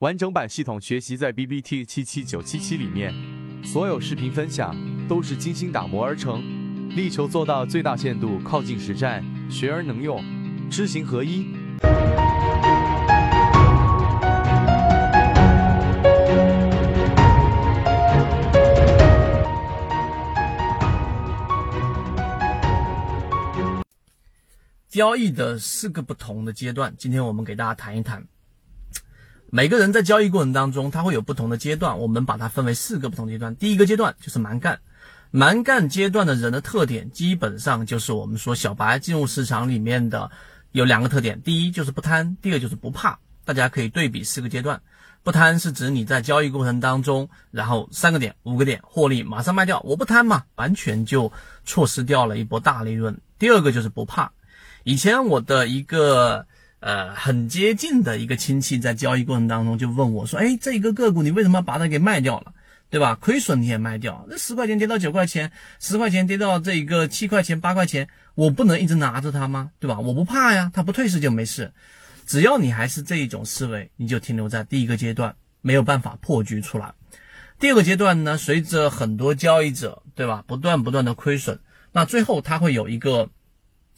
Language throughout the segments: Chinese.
完整版系统学习在 B B T 七七九七七里面，所有视频分享都是精心打磨而成，力求做到最大限度靠近实战，学而能用，知行合一。交易的四个不同的阶段，今天我们给大家谈一谈。每个人在交易过程当中，他会有不同的阶段，我们把它分为四个不同阶段。第一个阶段就是蛮干，蛮干阶段的人的特点，基本上就是我们说小白进入市场里面的有两个特点，第一就是不贪，第二就是不怕。大家可以对比四个阶段，不贪是指你在交易过程当中，然后三个点、五个点获利马上卖掉，我不贪嘛，完全就错失掉了一波大利润。第二个就是不怕，以前我的一个。呃，很接近的一个亲戚在交易过程当中就问我说：“哎，这一个个股你为什么把它给卖掉了？对吧？亏损你也卖掉，那十块钱跌到九块钱，十块钱跌到这个七块钱、八块钱，我不能一直拿着它吗？对吧？我不怕呀，它不退市就没事。只要你还是这一种思维，你就停留在第一个阶段，没有办法破局出来。第二个阶段呢，随着很多交易者，对吧，不断不断的亏损，那最后它会有一个。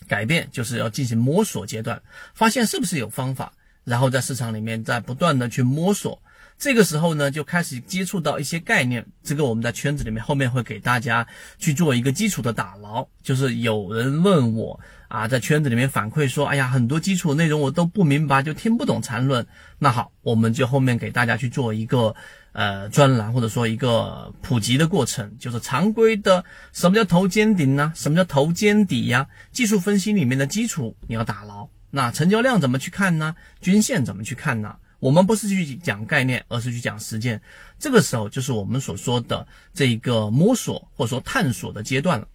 改变就是要进行摸索阶段，发现是不是有方法，然后在市场里面在不断的去摸索。这个时候呢，就开始接触到一些概念。这个我们在圈子里面后面会给大家去做一个基础的打牢。就是有人问我啊，在圈子里面反馈说，哎呀，很多基础内容我都不明白，就听不懂缠论。那好，我们就后面给大家去做一个呃专栏，或者说一个普及的过程。就是常规的，什么叫头肩顶呢？什么叫头肩底呀？技术分析里面的基础你要打牢。那成交量怎么去看呢？均线怎么去看呢？我们不是去讲概念，而是去讲实践。这个时候就是我们所说的这一个摸索或者说探索的阶段了。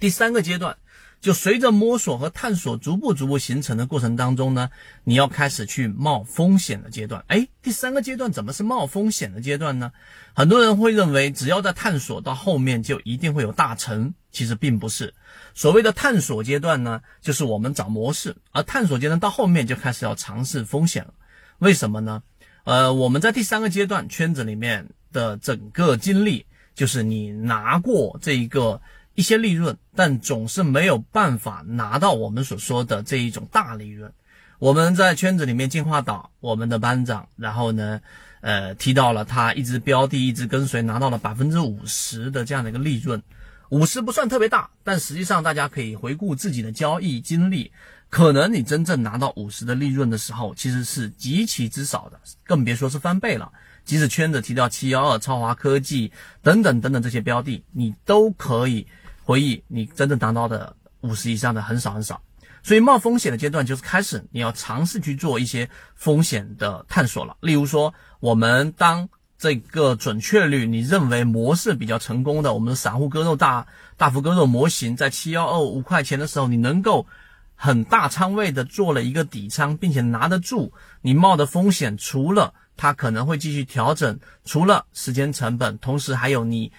第三个阶段，就随着摸索和探索逐步逐步形成的过程当中呢，你要开始去冒风险的阶段。哎，第三个阶段怎么是冒风险的阶段呢？很多人会认为，只要在探索到后面就一定会有大成，其实并不是。所谓的探索阶段呢，就是我们找模式，而探索阶段到后面就开始要尝试风险了。为什么呢？呃，我们在第三个阶段圈子里面的整个经历，就是你拿过这一个一些利润，但总是没有办法拿到我们所说的这一种大利润。我们在圈子里面进化岛，我们的班长，然后呢，呃，提到了他一直标的，一直跟随，拿到了百分之五十的这样的一个利润。五十不算特别大，但实际上大家可以回顾自己的交易经历。可能你真正拿到五十的利润的时候，其实是极其之少的，更别说是翻倍了。即使圈子提到七幺二、超华科技等等等等这些标的，你都可以回忆，你真正拿到的五十以上的很少很少。所以冒风险的阶段就是开始，你要尝试去做一些风险的探索了。例如说，我们当这个准确率你认为模式比较成功的，我们的散户割肉大大幅割肉模型，在七幺二五块钱的时候，你能够。很大仓位的做了一个底仓，并且拿得住，你冒的风险除了它可能会继续调整，除了时间成本，同时还有你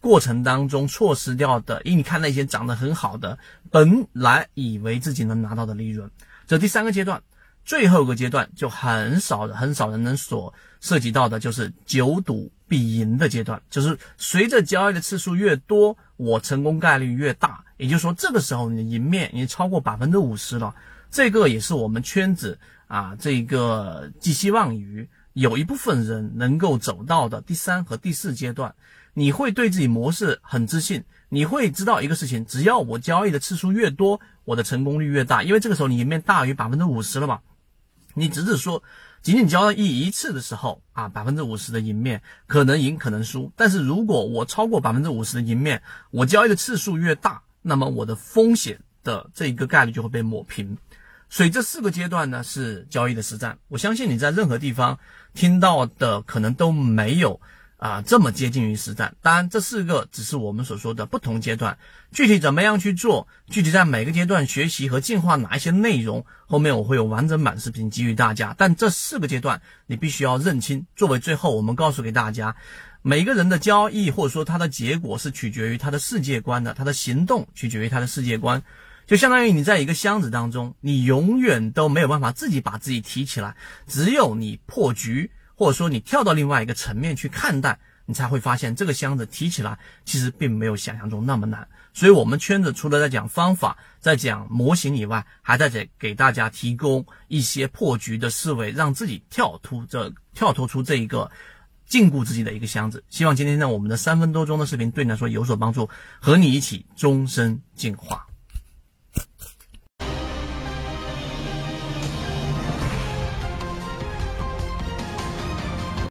过程当中错失掉的，因为你看那些涨得很好的，本来以为自己能拿到的利润。这第三个阶段，最后一个阶段就很少很少人能所涉及到的，就是久赌必赢的阶段，就是随着交易的次数越多，我成功概率越大。也就是说，这个时候你的赢面已经超过百分之五十了，这个也是我们圈子啊，这个寄希望于有一部分人能够走到的第三和第四阶段。你会对自己模式很自信，你会知道一个事情：只要我交易的次数越多，我的成功率越大，因为这个时候你赢面大于百分之五十了嘛。你只是说，仅仅交易一次的时候啊，百分之五十的赢面可能赢可能输，但是如果我超过百分之五十的赢面，我交易的次数越大。那么我的风险的这一个概率就会被抹平，所以这四个阶段呢是交易的实战。我相信你在任何地方听到的可能都没有啊这么接近于实战。当然，这四个只是我们所说的不同阶段，具体怎么样去做，具体在每个阶段学习和进化哪一些内容，后面我会有完整版视频给予大家。但这四个阶段你必须要认清，作为最后我们告诉给大家。每个人的交易或者说他的结果是取决于他的世界观的，他的行动取决于他的世界观，就相当于你在一个箱子当中，你永远都没有办法自己把自己提起来，只有你破局或者说你跳到另外一个层面去看待，你才会发现这个箱子提起来其实并没有想象中那么难。所以，我们圈子除了在讲方法、在讲模型以外，还在给给大家提供一些破局的思维，让自己跳脱这跳脱出这一个禁锢自己的一个箱子。希望今天呢，我们的三分多钟的视频对你来说有所帮助，和你一起终身进化。